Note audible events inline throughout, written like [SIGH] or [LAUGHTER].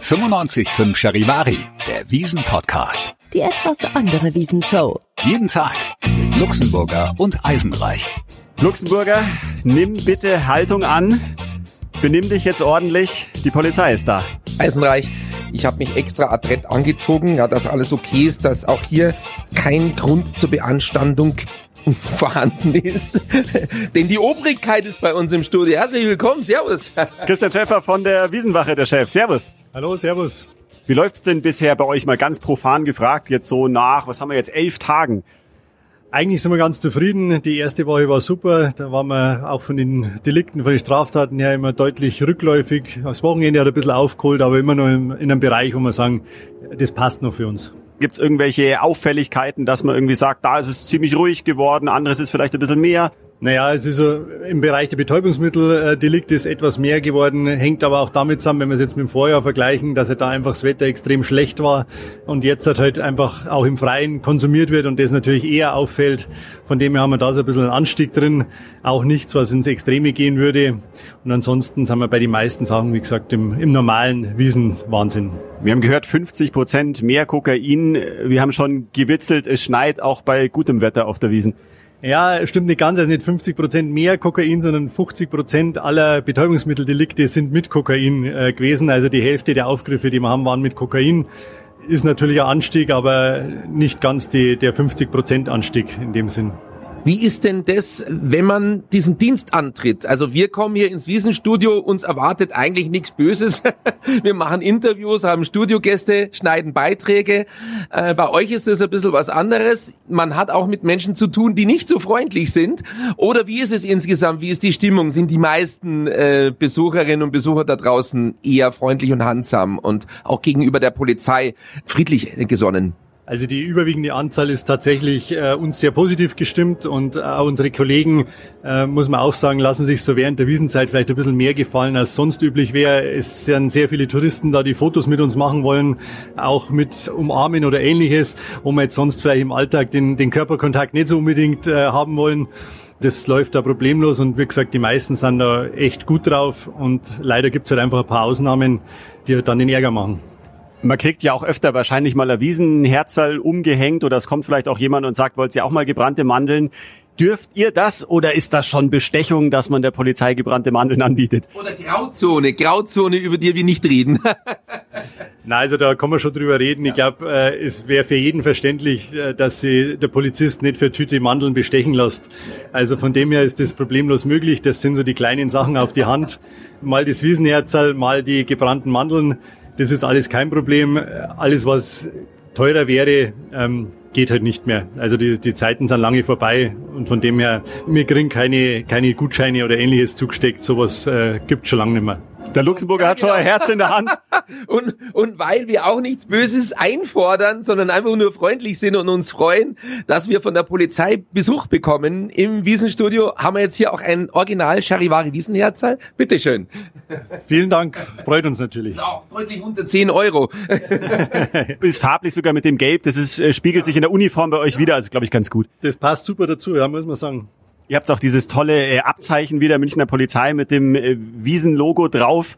95.5 Charivari, der Wiesen-Podcast. Die etwas andere Wiesenshow. Jeden Tag mit Luxemburger und Eisenreich. Luxemburger, nimm bitte Haltung an. Benimm dich jetzt ordentlich. Die Polizei ist da. Eisenreich, ich habe mich extra adrett angezogen, ja, dass alles okay ist, dass auch hier kein Grund zur Beanstandung [LAUGHS] vorhanden ist. [LAUGHS] Denn die Obrigkeit ist bei uns im Studio. Herzlich willkommen, Servus. [LAUGHS] Christian Schäfer von der Wiesenwache, der Chef. Servus. Hallo, Servus. Wie läuft's denn bisher bei euch mal ganz profan gefragt, jetzt so nach, was haben wir jetzt, elf Tagen? Eigentlich sind wir ganz zufrieden. Die erste Woche war super. Da waren wir auch von den Delikten, von den Straftaten her immer deutlich rückläufig. Das Wochenende hat ein bisschen aufgeholt, aber immer noch in einem Bereich, wo wir sagen, das passt noch für uns. Gibt's irgendwelche Auffälligkeiten, dass man irgendwie sagt, da ist es ziemlich ruhig geworden, anderes ist vielleicht ein bisschen mehr? Naja, es ist so, im Bereich der Betäubungsmitteldelikte ist etwas mehr geworden, hängt aber auch damit zusammen, wenn wir es jetzt mit dem Vorjahr vergleichen, dass halt da einfach das Wetter extrem schlecht war und jetzt halt, halt einfach auch im Freien konsumiert wird und das natürlich eher auffällt. Von dem her haben wir da so ein bisschen einen Anstieg drin, auch nichts, was ins Extreme gehen würde. Und ansonsten sind wir bei den meisten Sachen, wie gesagt, im, im normalen Wiesenwahnsinn. Wir haben gehört, 50 Prozent mehr Kokain. Wir haben schon gewitzelt, es schneit auch bei gutem Wetter auf der Wiesen. Ja, stimmt nicht ganz. Also nicht 50 Prozent mehr Kokain, sondern 50 Prozent aller Betäubungsmitteldelikte sind mit Kokain äh, gewesen. Also die Hälfte der Aufgriffe, die wir haben, waren mit Kokain. Ist natürlich ein Anstieg, aber nicht ganz die, der 50 Prozent Anstieg in dem Sinn. Wie ist denn das, wenn man diesen Dienst antritt? Also wir kommen hier ins Wiesenstudio, uns erwartet eigentlich nichts Böses. [LAUGHS] wir machen Interviews, haben Studiogäste, schneiden Beiträge. Äh, bei euch ist das ein bisschen was anderes. Man hat auch mit Menschen zu tun, die nicht so freundlich sind. Oder wie ist es insgesamt? Wie ist die Stimmung? Sind die meisten äh, Besucherinnen und Besucher da draußen eher freundlich und handsam und auch gegenüber der Polizei friedlich gesonnen? Also die überwiegende Anzahl ist tatsächlich äh, uns sehr positiv gestimmt und äh, unsere Kollegen, äh, muss man auch sagen, lassen sich so während der Wiesenzeit vielleicht ein bisschen mehr gefallen, als sonst üblich wäre. Es sind sehr viele Touristen da, die Fotos mit uns machen wollen, auch mit Umarmen oder ähnliches, wo wir jetzt sonst vielleicht im Alltag den, den Körperkontakt nicht so unbedingt äh, haben wollen. Das läuft da problemlos und wie gesagt, die meisten sind da echt gut drauf und leider gibt es halt einfach ein paar Ausnahmen, die dann den Ärger machen. Man kriegt ja auch öfter wahrscheinlich mal ein Wiesenherzerl umgehängt oder es kommt vielleicht auch jemand und sagt, wollt ihr auch mal gebrannte Mandeln? Dürft ihr das oder ist das schon Bestechung, dass man der Polizei gebrannte Mandeln anbietet? Oder Grauzone, Grauzone, über die wir nicht reden. [LAUGHS] Na, also da kann man schon drüber reden. Ich glaube, äh, es wäre für jeden verständlich, äh, dass sie der Polizist nicht für Tüte Mandeln bestechen lässt. Also von dem her ist das problemlos möglich. Das sind so die kleinen Sachen auf die Hand. Mal das Wiesenherzerl, mal die gebrannten Mandeln. Das ist alles kein Problem. Alles, was teurer wäre, ähm, geht halt nicht mehr. Also die, die Zeiten sind lange vorbei und von dem her, wir kriegen keine, keine Gutscheine oder ähnliches zugesteckt. Sowas äh, gibt schon lange nicht mehr. Der Luxemburger ja, hat schon ein genau. Herz in der Hand. Und, und weil wir auch nichts Böses einfordern, sondern einfach nur freundlich sind und uns freuen, dass wir von der Polizei Besuch bekommen im Wiesenstudio, haben wir jetzt hier auch ein Original Charivari Wiesenherzal. Bitteschön. Vielen Dank. Freut uns natürlich. Auch deutlich unter 10 Euro. [LAUGHS] ist farblich sogar mit dem Gelb. Das ist, äh, spiegelt sich in der Uniform bei euch ja. wieder. Also glaube ich ganz gut. Das passt super dazu, ja, muss man sagen. Ihr habt auch dieses tolle äh, Abzeichen wie der Münchner Polizei mit dem äh, Wiesenlogo drauf.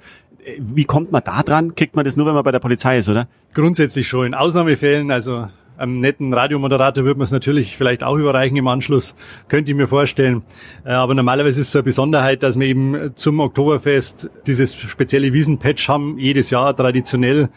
Wie kommt man da dran? Kriegt man das nur, wenn man bei der Polizei ist, oder? Grundsätzlich schon. In Ausnahmefällen, also einem netten Radiomoderator würde man es natürlich vielleicht auch überreichen im Anschluss, könnte ich mir vorstellen. Äh, aber normalerweise ist es eine Besonderheit, dass wir eben zum Oktoberfest dieses spezielle Wiesenpatch haben, jedes Jahr traditionell.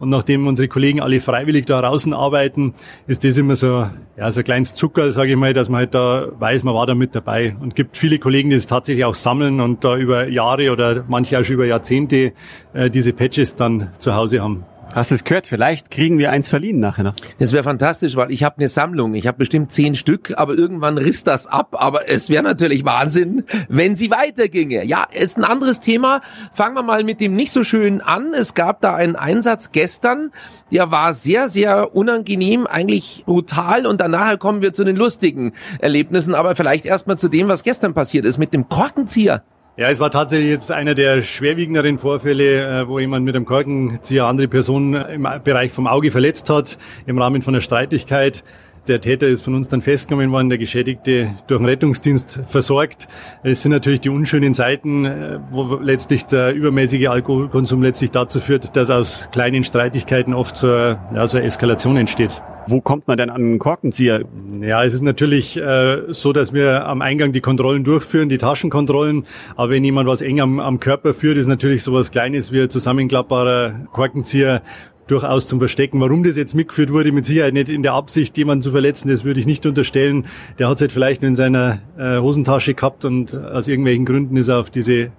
Und nachdem unsere Kollegen alle freiwillig da draußen arbeiten, ist das immer so, ja, so ein kleines Zucker, sage ich mal, dass man halt da weiß, man war da mit dabei. Und gibt viele Kollegen, die es tatsächlich auch sammeln und da über Jahre oder manche auch schon über Jahrzehnte äh, diese Patches dann zu Hause haben. Hast du es gehört? Vielleicht kriegen wir eins verliehen nachher noch. Das wäre fantastisch, weil ich habe eine Sammlung. Ich habe bestimmt zehn Stück, aber irgendwann riss das ab. Aber es wäre natürlich Wahnsinn, wenn sie weiterginge. Ja, ist ein anderes Thema. Fangen wir mal mit dem nicht so schönen an. Es gab da einen Einsatz gestern, der war sehr, sehr unangenehm, eigentlich brutal. Und danach kommen wir zu den lustigen Erlebnissen. Aber vielleicht erstmal zu dem, was gestern passiert ist mit dem Korkenzieher. Ja, es war tatsächlich jetzt einer der schwerwiegenderen Vorfälle, äh, wo jemand mit einem Korkenzieher andere Person im Bereich vom Auge verletzt hat, im Rahmen von einer Streitigkeit. Der Täter ist von uns dann festgenommen worden, der Geschädigte durch den Rettungsdienst versorgt. Es sind natürlich die unschönen Seiten, äh, wo letztlich der übermäßige Alkoholkonsum letztlich dazu führt, dass aus kleinen Streitigkeiten oft so, ja, eine Eskalation entsteht. Wo kommt man denn an einen Korkenzieher? Ja, es ist natürlich äh, so, dass wir am Eingang die Kontrollen durchführen, die Taschenkontrollen. Aber wenn jemand was eng am, am Körper führt, ist natürlich sowas Kleines wie ein zusammenklappbarer Korkenzieher durchaus zum Verstecken. Warum das jetzt mitgeführt wurde, mit Sicherheit nicht in der Absicht, jemanden zu verletzen, das würde ich nicht unterstellen. Der hat es halt vielleicht nur in seiner äh, Hosentasche gehabt und aus irgendwelchen Gründen ist er auf diese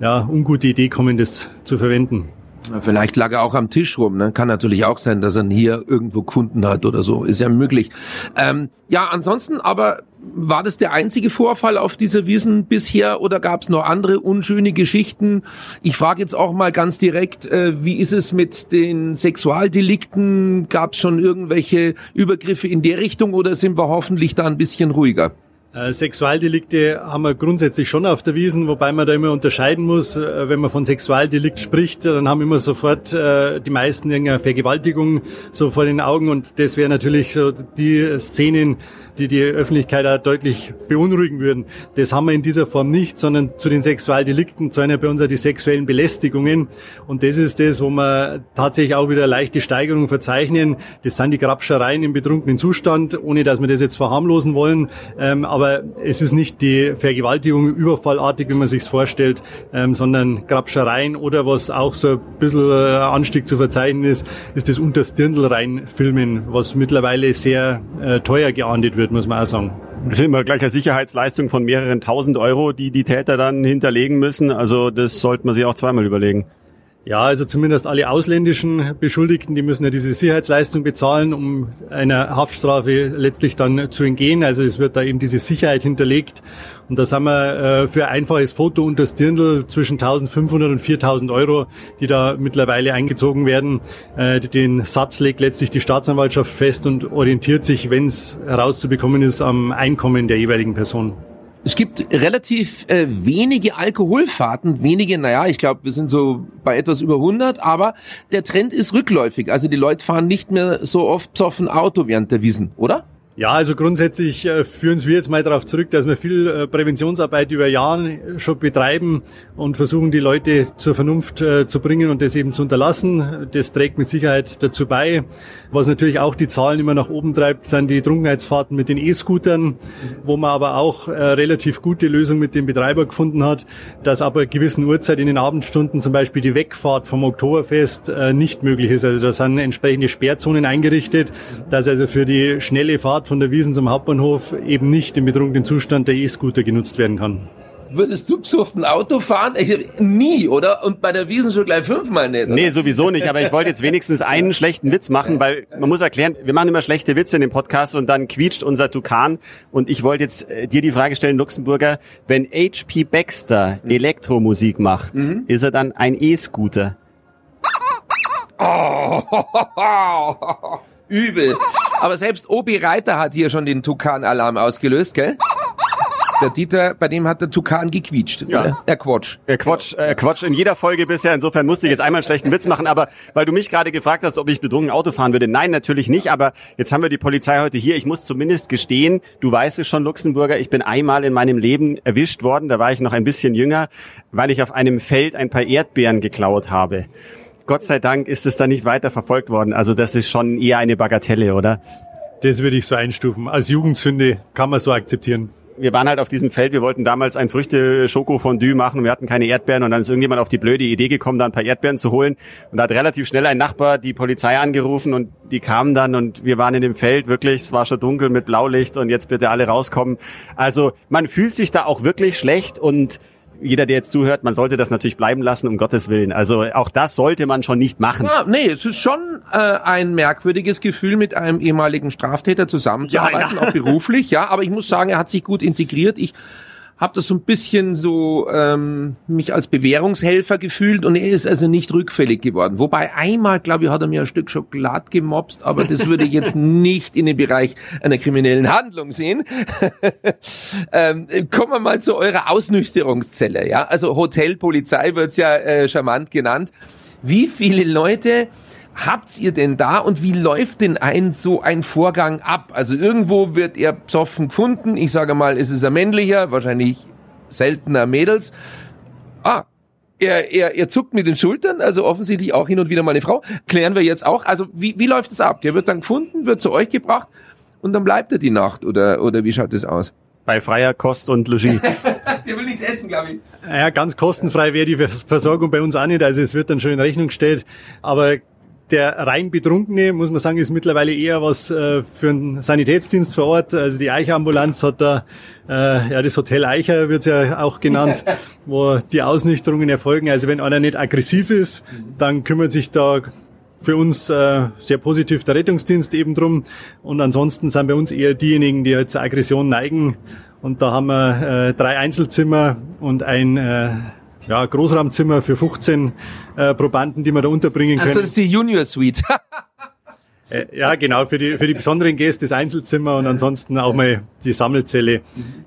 ja, ungute Idee gekommen, das zu verwenden. Vielleicht lag er auch am Tisch rum. Ne? Kann natürlich auch sein, dass er hier irgendwo gefunden hat oder so. Ist ja möglich. Ähm, ja, ansonsten aber war das der einzige Vorfall auf dieser Wiesen bisher oder gab es noch andere unschöne Geschichten? Ich frage jetzt auch mal ganz direkt, äh, wie ist es mit den Sexualdelikten? Gab es schon irgendwelche Übergriffe in der Richtung oder sind wir hoffentlich da ein bisschen ruhiger? Äh, Sexualdelikte haben wir grundsätzlich schon auf der Wiesen, wobei man da immer unterscheiden muss. Äh, wenn man von Sexualdelikt spricht, dann haben immer sofort äh, die meisten irgendeine Vergewaltigung so vor den Augen und das wäre natürlich so die Szenen, die die Öffentlichkeit auch deutlich beunruhigen würden. Das haben wir in dieser Form nicht, sondern zu den Sexualdelikten zählen ja bei uns auch die sexuellen Belästigungen. Und das ist das, wo wir tatsächlich auch wieder leichte Steigerung verzeichnen. Das sind die Grabschereien im betrunkenen Zustand, ohne dass wir das jetzt verharmlosen wollen. Ähm, aber es ist nicht die Vergewaltigung überfallartig, wie man sich vorstellt, ähm, sondern Grabschereien oder was auch so ein bisschen äh, Anstieg zu verzeichnen ist, ist das Unterstirndl reinfilmen, was mittlerweile sehr äh, teuer geahndet wird muss man auch sagen. Das sind immer gleich eine Sicherheitsleistung von mehreren tausend Euro, die die Täter dann hinterlegen müssen. Also das sollte man sich auch zweimal überlegen. Ja, also zumindest alle ausländischen Beschuldigten, die müssen ja diese Sicherheitsleistung bezahlen, um einer Haftstrafe letztlich dann zu entgehen. Also es wird da eben diese Sicherheit hinterlegt. Und da haben wir äh, für ein einfaches Foto unter das Dirndl zwischen 1500 und 4000 Euro, die da mittlerweile eingezogen werden. Äh, den Satz legt letztlich die Staatsanwaltschaft fest und orientiert sich, wenn es herauszubekommen ist, am Einkommen der jeweiligen Person. Es gibt relativ äh, wenige Alkoholfahrten, wenige, naja, ich glaube, wir sind so bei etwas über 100, aber der Trend ist rückläufig. Also die Leute fahren nicht mehr so oft zoffen Auto während der Wiesen, oder? Ja, also grundsätzlich äh, führen wir jetzt mal darauf zurück, dass wir viel äh, Präventionsarbeit über Jahre schon betreiben und versuchen, die Leute zur Vernunft äh, zu bringen und das eben zu unterlassen. Das trägt mit Sicherheit dazu bei. Was natürlich auch die Zahlen immer nach oben treibt, sind die Trunkenheitsfahrten mit den E-Scootern, wo man aber auch relativ gute Lösung mit dem Betreiber gefunden hat, dass aber gewissen Uhrzeit in den Abendstunden zum Beispiel die Wegfahrt vom Oktoberfest nicht möglich ist. Also da sind entsprechende Sperrzonen eingerichtet, dass also für die schnelle Fahrt von der Wiesen zum Hauptbahnhof eben nicht im betrunkenen Zustand der E-Scooter genutzt werden kann. Würdest du besoffen Auto fahren? Ich, nie, oder? Und bei der Wiesen schon gleich fünfmal nicht. Oder? Nee, sowieso nicht. Aber ich wollte jetzt wenigstens einen schlechten Witz machen, weil man muss erklären, wir machen immer schlechte Witze in dem Podcast und dann quietscht unser Tukan. Und ich wollte jetzt äh, dir die Frage stellen, Luxemburger, wenn H.P. Baxter Elektromusik macht, mhm. ist er dann ein E-Scooter? Oh, [LAUGHS] übel. Aber selbst Obi Reiter hat hier schon den Tukan-Alarm ausgelöst, gell? Der Dieter, bei dem hat der Tukan gequietscht. Ja. Oder? Er quatsch. Er quatsch, er quatsch in jeder Folge bisher. Insofern musste ich jetzt einmal einen schlechten Witz machen. Aber weil du mich gerade gefragt hast, ob ich betrunken Auto fahren würde. Nein, natürlich nicht. Aber jetzt haben wir die Polizei heute hier. Ich muss zumindest gestehen, du weißt es schon, Luxemburger, ich bin einmal in meinem Leben erwischt worden. Da war ich noch ein bisschen jünger, weil ich auf einem Feld ein paar Erdbeeren geklaut habe. Gott sei Dank ist es da nicht weiter verfolgt worden. Also das ist schon eher eine Bagatelle, oder? Das würde ich so einstufen. Als Jugendsünde kann man so akzeptieren. Wir waren halt auf diesem Feld, wir wollten damals ein Früchte-Schoko-Fondue machen, wir hatten keine Erdbeeren. Und dann ist irgendjemand auf die blöde Idee gekommen, da ein paar Erdbeeren zu holen. Und da hat relativ schnell ein Nachbar die Polizei angerufen und die kamen dann. Und wir waren in dem Feld wirklich, es war schon dunkel mit Blaulicht. Und jetzt bitte alle rauskommen. Also man fühlt sich da auch wirklich schlecht. Und jeder, der jetzt zuhört, man sollte das natürlich bleiben lassen, um Gottes Willen. Also auch das sollte man schon nicht machen. Ja, nee, es ist schon äh, ein merkwürdiges Gefühl, mit einem ehemaligen Straftäter zusammenzuarbeiten, Ja, ja. auch beruflich, ja. Aber ich muss sagen, er hat sich gut integriert. Ich habe das so ein bisschen so ähm, mich als Bewährungshelfer gefühlt und er ist also nicht rückfällig geworden. Wobei einmal, glaube ich, hat er mir ein Stück Schokolade gemobst, aber das würde ich jetzt [LAUGHS] nicht in den Bereich einer kriminellen Handlung sehen. [LAUGHS] ähm, kommen wir mal zu eurer Ausnüchterungszelle. Ja, also Hotelpolizei wird's ja äh, charmant genannt. Wie viele Leute habt ihr denn da und wie läuft denn ein so ein Vorgang ab? Also irgendwo wird er besoffen gefunden. Ich sage mal, es ist ein männlicher, wahrscheinlich seltener Mädels. Ah, er, er, er zuckt mit den Schultern, also offensichtlich auch hin und wieder mal eine Frau. Klären wir jetzt auch. Also wie, wie läuft es ab? Der wird dann gefunden, wird zu euch gebracht und dann bleibt er die Nacht oder, oder wie schaut das aus? Bei freier Kost und Logis. [LAUGHS] Der will nichts essen, glaube ich. Ja, ganz kostenfrei wäre die Vers- Versorgung bei uns auch nicht. Also es wird dann schon in Rechnung gestellt. Aber der rein Betrunkene, muss man sagen, ist mittlerweile eher was äh, für einen Sanitätsdienst vor Ort. Also die Eicherambulanz hat da, äh, ja das Hotel Eicher wird's ja auch genannt, [LAUGHS] wo die Ausnüchterungen erfolgen. Also wenn einer nicht aggressiv ist, dann kümmert sich da für uns äh, sehr positiv der Rettungsdienst eben drum. Und ansonsten sind bei uns eher diejenigen, die halt zur Aggression neigen. Und da haben wir äh, drei Einzelzimmer und ein äh, ja, Großraumzimmer für 15 äh, Probanden, die wir da unterbringen können. Also das ist die Junior Suite. [LAUGHS] Äh, ja, genau, für die, für die besonderen Gäste das Einzelzimmer und ansonsten auch mal die Sammelzelle.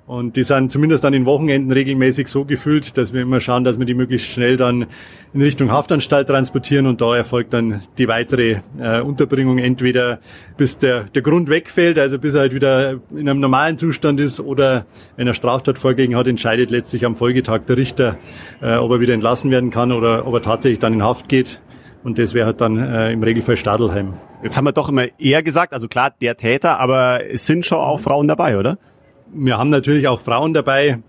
Und die sind zumindest an den Wochenenden regelmäßig so gefüllt, dass wir immer schauen, dass wir die möglichst schnell dann in Richtung Haftanstalt transportieren und da erfolgt dann die weitere äh, Unterbringung entweder bis der, der Grund wegfällt, also bis er halt wieder in einem normalen Zustand ist oder wenn er Straftat vorgelegen hat, entscheidet letztlich am Folgetag der Richter, äh, ob er wieder entlassen werden kann oder ob er tatsächlich dann in Haft geht. Und das wäre halt dann äh, im Regelfall Stadelheim. Jetzt haben wir doch immer eher gesagt, also klar, der Täter, aber es sind schon auch Frauen dabei, oder? Wir haben natürlich auch Frauen dabei.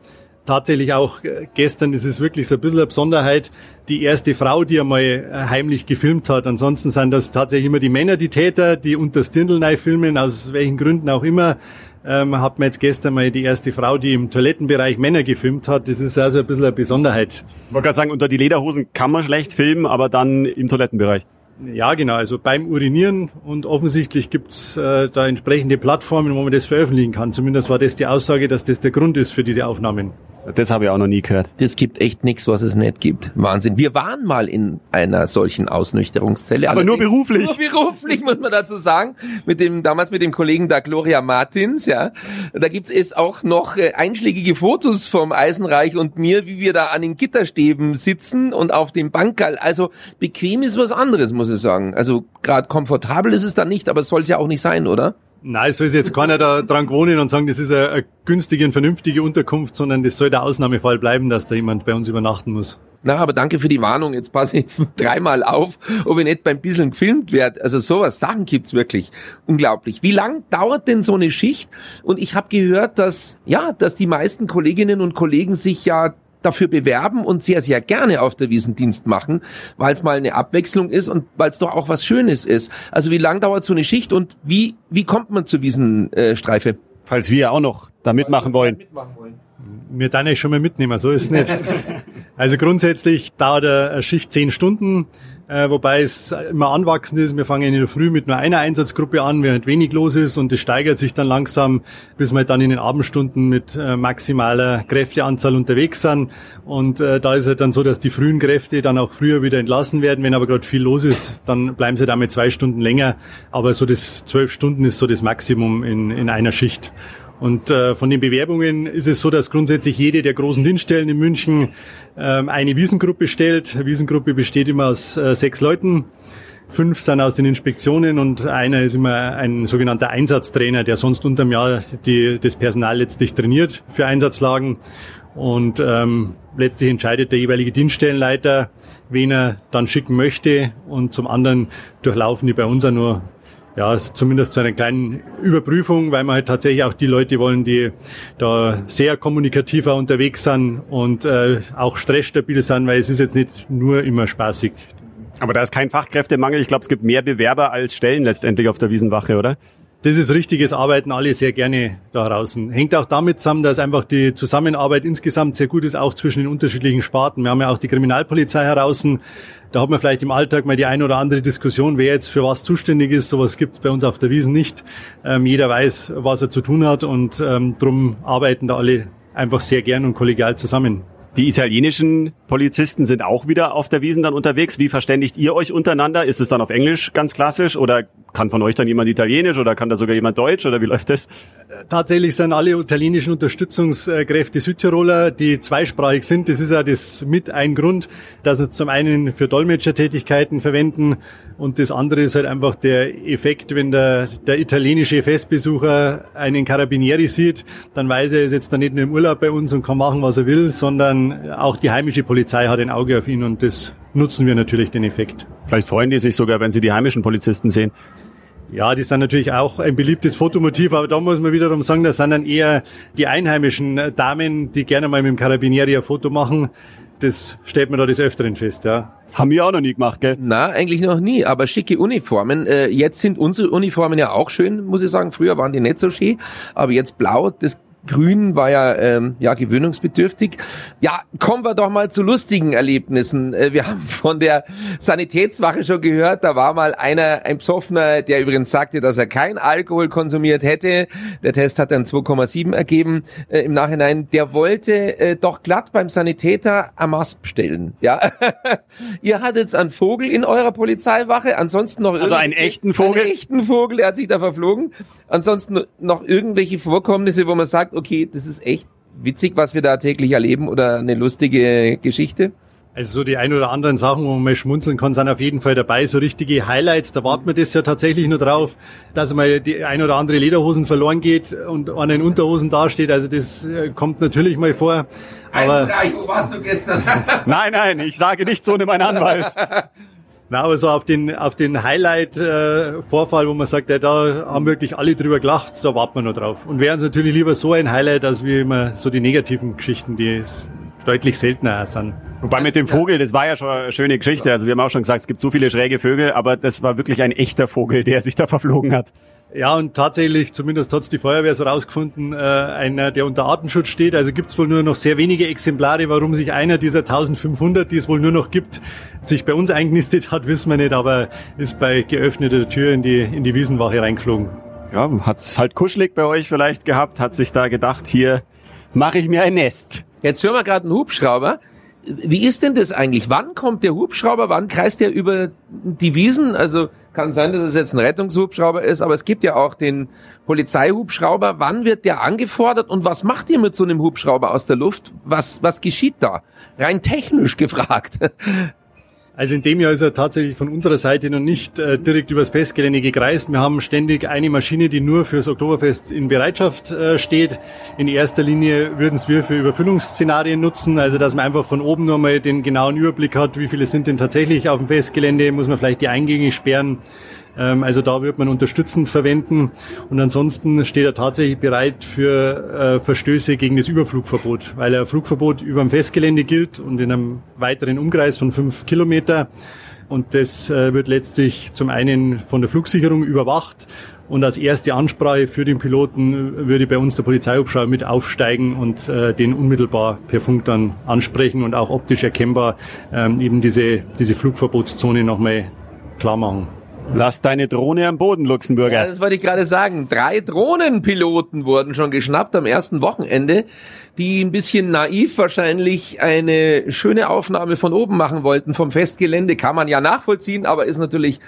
Tatsächlich auch äh, gestern, ist wirklich so ein bisschen eine Besonderheit, die erste Frau, die einmal äh, heimlich gefilmt hat. Ansonsten sind das tatsächlich immer die Männer, die Täter, die unter das Dirndl filmen, aus welchen Gründen auch immer. Ähm, hat man jetzt gestern mal die erste Frau, die im Toilettenbereich Männer gefilmt hat. Das ist also ein bisschen eine Besonderheit. Ich wollte gerade sagen, unter die Lederhosen kann man schlecht filmen, aber dann im Toilettenbereich. Ja, genau. Also beim Urinieren und offensichtlich gibt's äh, da entsprechende Plattformen, wo man das veröffentlichen kann. Zumindest war das die Aussage, dass das der Grund ist für diese Aufnahmen. Das habe ich auch noch nie gehört. Das gibt echt nichts, was es nicht gibt. Wahnsinn. Wir waren mal in einer solchen Ausnüchterungszelle. Aber nur beruflich. Nur beruflich, muss man dazu sagen. Mit dem, damals mit dem Kollegen da Gloria Martins, ja. Da gibt's es auch noch äh, einschlägige Fotos vom Eisenreich und mir, wie wir da an den Gitterstäben sitzen und auf dem Bankerl. Also bequem ist was anderes, muss ich sagen. Also gerade komfortabel ist es dann nicht, aber es soll es ja auch nicht sein, oder? Nein, es soll jetzt keiner da dran gewohnen und sagen, das ist eine, eine günstige und vernünftige Unterkunft, sondern das soll der Ausnahmefall bleiben, dass da jemand bei uns übernachten muss. Na, aber danke für die Warnung. Jetzt passe ich [LAUGHS] dreimal auf, ob ich nicht beim bisschen gefilmt werde. Also sowas, Sachen gibt's wirklich. Unglaublich. Wie lang dauert denn so eine Schicht? Und ich habe gehört, dass, ja, dass die meisten Kolleginnen und Kollegen sich ja dafür bewerben und sehr, sehr gerne auf der Wiesendienst machen, weil es mal eine Abwechslung ist und weil es doch auch was Schönes ist. Also wie lang dauert so eine Schicht und wie, wie kommt man zur Wiesenstreife? Falls wir auch noch da mitmachen wollen. Wir dann schon mal mitnehmen, so ist es nicht. [LAUGHS] Also grundsätzlich dauert eine Schicht zehn Stunden, äh, wobei es immer anwachsend ist. Wir fangen in der Früh mit nur einer Einsatzgruppe an, während wenig los ist und es steigert sich dann langsam, bis wir dann in den Abendstunden mit äh, maximaler Kräfteanzahl unterwegs sind. Und äh, da ist es dann so, dass die frühen Kräfte dann auch früher wieder entlassen werden. Wenn aber gerade viel los ist, dann bleiben sie damit zwei Stunden länger. Aber so das zwölf Stunden ist so das Maximum in, in einer Schicht. Und äh, von den Bewerbungen ist es so, dass grundsätzlich jede der großen Dienststellen in München ähm, eine Wiesengruppe stellt. Wiesengruppe besteht immer aus äh, sechs Leuten. Fünf sind aus den Inspektionen und einer ist immer ein sogenannter Einsatztrainer, der sonst unterm Jahr die, das Personal letztlich trainiert für Einsatzlagen. Und ähm, letztlich entscheidet der jeweilige Dienststellenleiter, wen er dann schicken möchte. Und zum anderen durchlaufen die bei uns auch nur ja, zumindest zu einer kleinen Überprüfung, weil wir halt tatsächlich auch die Leute wollen, die da sehr kommunikativer unterwegs sind und äh, auch stressstabil sind, weil es ist jetzt nicht nur immer spaßig. Aber da ist kein Fachkräftemangel. Ich glaube, es gibt mehr Bewerber als Stellen letztendlich auf der Wiesenwache, oder? Das ist richtiges Arbeiten alle sehr gerne da draußen. Hängt auch damit zusammen, dass einfach die Zusammenarbeit insgesamt sehr gut ist, auch zwischen den unterschiedlichen Sparten. Wir haben ja auch die Kriminalpolizei heraus. Da hat man vielleicht im Alltag mal die eine oder andere Diskussion, wer jetzt für was zuständig ist. Sowas gibt es bei uns auf der Wiesen nicht. Ähm, jeder weiß, was er zu tun hat und ähm, drum arbeiten da alle einfach sehr gern und kollegial zusammen. Die italienischen Polizisten sind auch wieder auf der Wiesen dann unterwegs. Wie verständigt ihr euch untereinander? Ist es dann auf Englisch ganz klassisch oder kann von euch dann jemand Italienisch oder kann da sogar jemand Deutsch oder wie läuft das? Tatsächlich sind alle italienischen Unterstützungskräfte Südtiroler, die zweisprachig sind. Das ist ja das mit ein Grund, dass wir zum einen für Dolmetschertätigkeiten verwenden und das andere ist halt einfach der Effekt, wenn der, der italienische Festbesucher einen Carabinieri sieht, dann weiß er, er ist jetzt da nicht nur im Urlaub bei uns und kann machen, was er will, sondern auch die heimische Polizei hat ein Auge auf ihn und das nutzen wir natürlich den Effekt. Vielleicht freuen die sich sogar, wenn sie die heimischen Polizisten sehen. Ja, die sind natürlich auch ein beliebtes Fotomotiv, aber da muss man wiederum sagen, das sind dann eher die einheimischen Damen, die gerne mal mit dem Carabinieri ein Foto machen. Das stellt man da des Öfteren fest, ja. Haben wir auch noch nie gemacht, gell? Na, eigentlich noch nie, aber schicke Uniformen. Äh, jetzt sind unsere Uniformen ja auch schön, muss ich sagen. Früher waren die nicht so schön, aber jetzt blau, das Grün war ja, ähm, ja gewöhnungsbedürftig. Ja, kommen wir doch mal zu lustigen Erlebnissen. Äh, wir haben von der Sanitätswache schon gehört, da war mal einer, ein Psoffner, der übrigens sagte, dass er kein Alkohol konsumiert hätte. Der Test hat dann 2,7 ergeben äh, im Nachhinein. Der wollte äh, doch glatt beim Sanitäter Amas bestellen. Ja, [LAUGHS] ihr hattet einen Vogel in eurer Polizeiwache, ansonsten noch also einen echten Vogel, einen echten Vogel, der hat sich da verflogen. Ansonsten noch irgendwelche Vorkommnisse, wo man sagt sagt, okay, das ist echt witzig, was wir da täglich erleben oder eine lustige Geschichte? Also so die ein oder anderen Sachen, wo man mal schmunzeln kann, sind auf jeden Fall dabei. So richtige Highlights, da warten wir das ja tatsächlich nur drauf, dass mal die ein oder andere Lederhosen verloren geht und an den Unterhosen dasteht. Also das äh, kommt natürlich mal vor. Aber wo warst du gestern? [LAUGHS] nein, nein, ich sage nichts ohne meinen Anwalt. [LAUGHS] Na, aber so auf den, auf den Highlight-Vorfall, wo man sagt, ja, da haben wirklich alle drüber gelacht, da warten wir noch drauf. Und wären es natürlich lieber so ein Highlight, als wie immer so die negativen Geschichten, die es deutlich seltener sind. Wobei mit dem Vogel, das war ja schon eine schöne Geschichte. Also wir haben auch schon gesagt, es gibt so viele schräge Vögel, aber das war wirklich ein echter Vogel, der sich da verflogen hat. Ja, und tatsächlich, zumindest hat's die Feuerwehr so rausgefunden, äh, einer, der unter Artenschutz steht. Also gibt's wohl nur noch sehr wenige Exemplare. Warum sich einer dieser 1500, die es wohl nur noch gibt, sich bei uns eingenistet hat, wissen wir nicht, aber ist bei geöffneter Tür in die, in die Wiesenwache reingeflogen. Ja, hat's halt kuschelig bei euch vielleicht gehabt, hat sich da gedacht, hier mache ich mir ein Nest. Jetzt hören wir gerade einen Hubschrauber. Wie ist denn das eigentlich? Wann kommt der Hubschrauber? Wann kreist der über die Wiesen? Also kann sein, dass es jetzt ein Rettungshubschrauber ist, aber es gibt ja auch den Polizeihubschrauber. Wann wird der angefordert und was macht ihr mit so einem Hubschrauber aus der Luft? Was, was geschieht da? Rein technisch [LAUGHS] gefragt. Also in dem Jahr ist er tatsächlich von unserer Seite noch nicht äh, direkt übers Festgelände gekreist. Wir haben ständig eine Maschine, die nur fürs Oktoberfest in Bereitschaft äh, steht. In erster Linie würden es wir für Überfüllungsszenarien nutzen, also dass man einfach von oben nur mal den genauen Überblick hat, wie viele sind denn tatsächlich auf dem Festgelände, muss man vielleicht die Eingänge sperren. Ähm, also da wird man unterstützend verwenden. Und ansonsten steht er tatsächlich bereit für äh, Verstöße gegen das Überflugverbot, weil er Flugverbot über dem Festgelände gilt und in einem weiteren Umkreis von fünf Kilometer. Und das äh, wird letztlich zum einen von der Flugsicherung überwacht und als erste Ansprache für den Piloten würde bei uns der Polizeihubschrauber mit aufsteigen und äh, den unmittelbar per Funk dann ansprechen und auch optisch erkennbar ähm, eben diese, diese Flugverbotszone nochmal klar machen. Lass deine Drohne am Boden, Luxemburger. Ja, das wollte ich gerade sagen. Drei Drohnenpiloten wurden schon geschnappt am ersten Wochenende, die ein bisschen naiv wahrscheinlich eine schöne Aufnahme von oben machen wollten vom Festgelände. Kann man ja nachvollziehen, aber ist natürlich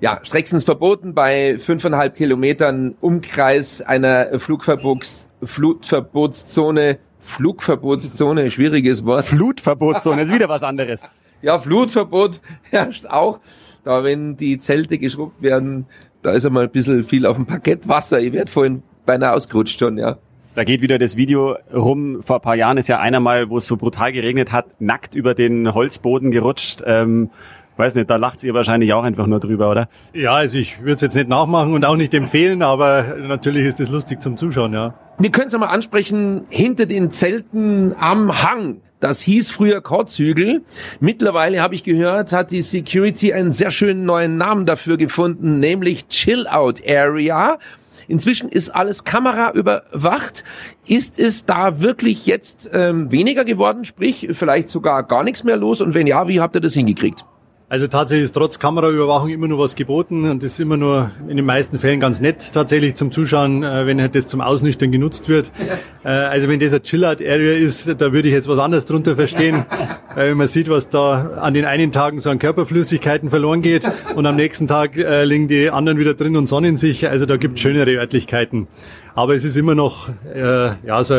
ja streckstens verboten bei fünfeinhalb Kilometern Umkreis einer Flugverbots Flutverbotszone. Flugverbotszone, schwieriges Wort. Flutverbotszone ist wieder was anderes. Ja, Flutverbot herrscht auch. Da, wenn die Zelte geschrubbt werden, da ist einmal ein bisschen viel auf dem Parkett Wasser. Ich werde vorhin beinahe ausgerutscht schon, ja. Da geht wieder das Video rum. Vor ein paar Jahren ist ja einer mal, wo es so brutal geregnet hat, nackt über den Holzboden gerutscht. Ähm, weiß nicht, da lacht ihr wahrscheinlich auch einfach nur drüber, oder? Ja, also ich würde es jetzt nicht nachmachen und auch nicht empfehlen, aber natürlich ist es lustig zum Zuschauen, ja. Wir können es mal ansprechen, hinter den Zelten am Hang. Das hieß früher Kotzhügel. Mittlerweile habe ich gehört, hat die Security einen sehr schönen neuen Namen dafür gefunden, nämlich Chill Out Area. Inzwischen ist alles Kamera überwacht. Ist es da wirklich jetzt ähm, weniger geworden, sprich vielleicht sogar gar nichts mehr los? Und wenn ja, wie habt ihr das hingekriegt? Also tatsächlich ist trotz Kameraüberwachung immer nur was geboten und das ist immer nur in den meisten Fällen ganz nett tatsächlich zum Zuschauen, äh, wenn halt das zum Ausnüchtern genutzt wird. [LAUGHS] Äh, also wenn das ein Chill-Out-Area ist, da würde ich jetzt was anderes drunter verstehen, [LAUGHS] wenn man sieht, was da an den einen Tagen so an Körperflüssigkeiten verloren geht und am nächsten Tag äh, liegen die anderen wieder drin und sonnen sich. Also da gibt es schönere Örtlichkeiten. Aber es ist immer noch ja so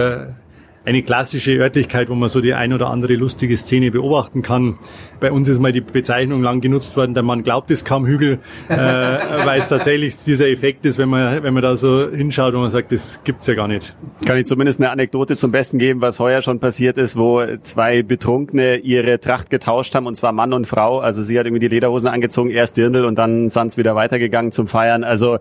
eine klassische Örtlichkeit, wo man so die ein oder andere lustige Szene beobachten kann. Bei uns ist mal die Bezeichnung lang genutzt worden, der Mann glaubt es kaum Hügel, äh, [LAUGHS] weil es tatsächlich dieser Effekt ist, wenn man, wenn man da so hinschaut und man sagt, das gibt's ja gar nicht. Kann ich zumindest eine Anekdote zum Besten geben, was heuer schon passiert ist, wo zwei Betrunkene ihre Tracht getauscht haben, und zwar Mann und Frau. Also sie hat irgendwie die Lederhosen angezogen, erst Dirndl und dann sind wieder weitergegangen zum Feiern. Also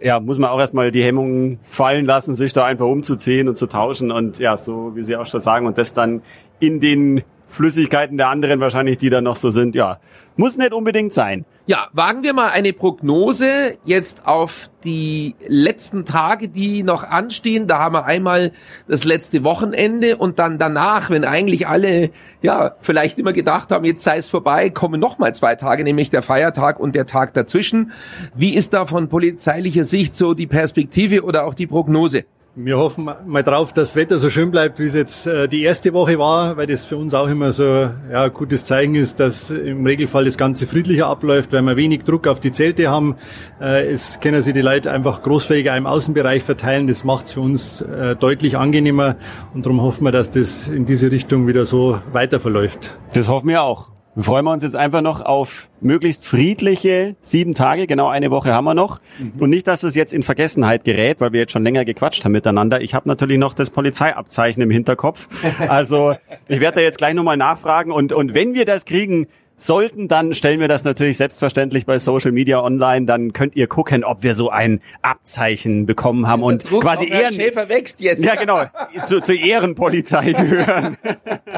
ja, muss man auch erstmal die Hemmungen fallen lassen, sich da einfach umzuziehen und zu tauschen. Und ja, so wie Sie auch schon sagen und das dann in den Flüssigkeiten der anderen wahrscheinlich, die da noch so sind, ja, muss nicht unbedingt sein. Ja, wagen wir mal eine Prognose jetzt auf die letzten Tage, die noch anstehen. Da haben wir einmal das letzte Wochenende und dann danach, wenn eigentlich alle ja vielleicht immer gedacht haben, jetzt sei es vorbei, kommen noch mal zwei Tage, nämlich der Feiertag und der Tag dazwischen. Wie ist da von polizeilicher Sicht so die Perspektive oder auch die Prognose? Wir hoffen mal drauf, dass das Wetter so schön bleibt, wie es jetzt äh, die erste Woche war, weil das für uns auch immer so ja, ein gutes Zeichen ist, dass im Regelfall das Ganze friedlicher abläuft, weil wir wenig Druck auf die Zelte haben. Äh, es können sich die Leute einfach großfähiger im Außenbereich verteilen. Das macht es für uns äh, deutlich angenehmer und darum hoffen wir, dass das in diese Richtung wieder so weiter verläuft. Das hoffen wir auch. Wir freuen uns jetzt einfach noch auf möglichst friedliche sieben Tage. Genau eine Woche haben wir noch. Mhm. Und nicht, dass es jetzt in Vergessenheit gerät, weil wir jetzt schon länger gequatscht haben miteinander. Ich habe natürlich noch das Polizeiabzeichen im Hinterkopf. [LAUGHS] Also ich werde da jetzt gleich nochmal nachfragen. Und, und wenn wir das kriegen, sollten, dann stellen wir das natürlich selbstverständlich bei Social Media online. Dann könnt ihr gucken, ob wir so ein Abzeichen bekommen haben und Druck quasi Ehren. Schäfer wächst jetzt. Ja, genau. Zu, zur Ehrenpolizei gehören.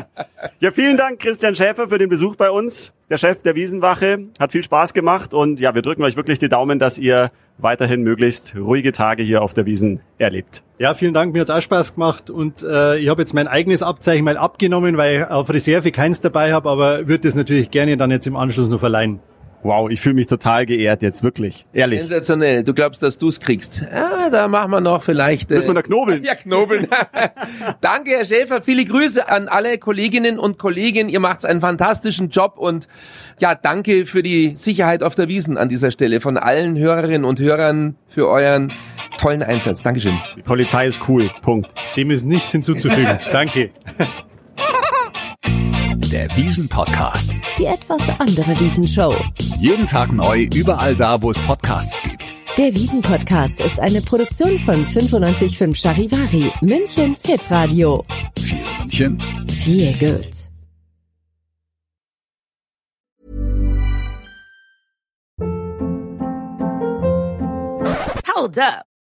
[LAUGHS] ja, vielen Dank, Christian Schäfer, für den Besuch bei uns. Der Chef der Wiesenwache hat viel Spaß gemacht und ja, wir drücken euch wirklich die Daumen, dass ihr weiterhin möglichst ruhige Tage hier auf der Wiesen erlebt. Ja, vielen Dank, mir hat's auch Spaß gemacht und äh, ich habe jetzt mein eigenes Abzeichen mal abgenommen, weil ich auf Reserve keins dabei habe, aber würde das natürlich gerne dann jetzt im Anschluss noch verleihen. Wow, ich fühle mich total geehrt jetzt, wirklich. Ehrlich. Sensationell. Du glaubst, dass du's kriegst. Ja, da machen wir noch vielleicht. Äh, Müssen wir da knobeln? [LAUGHS] Ja, knobeln. [LAUGHS] Danke, Herr Schäfer. Viele Grüße an alle Kolleginnen und Kollegen. Ihr macht einen fantastischen Job und ja, danke für die Sicherheit auf der Wiesen an dieser Stelle von allen Hörerinnen und Hörern für euren tollen Einsatz. Dankeschön. Die Polizei ist cool. Punkt. Dem ist nichts hinzuzufügen. [LAUGHS] danke. Der Wiesen-Podcast. Die etwas andere Wiesenshow. Jeden Tag neu, überall da, wo es Podcasts gibt. Der Wiesen-Podcast ist eine Produktion von 955 Charivari, Münchens Hitradio. Viel München. Viel gut. Hold up.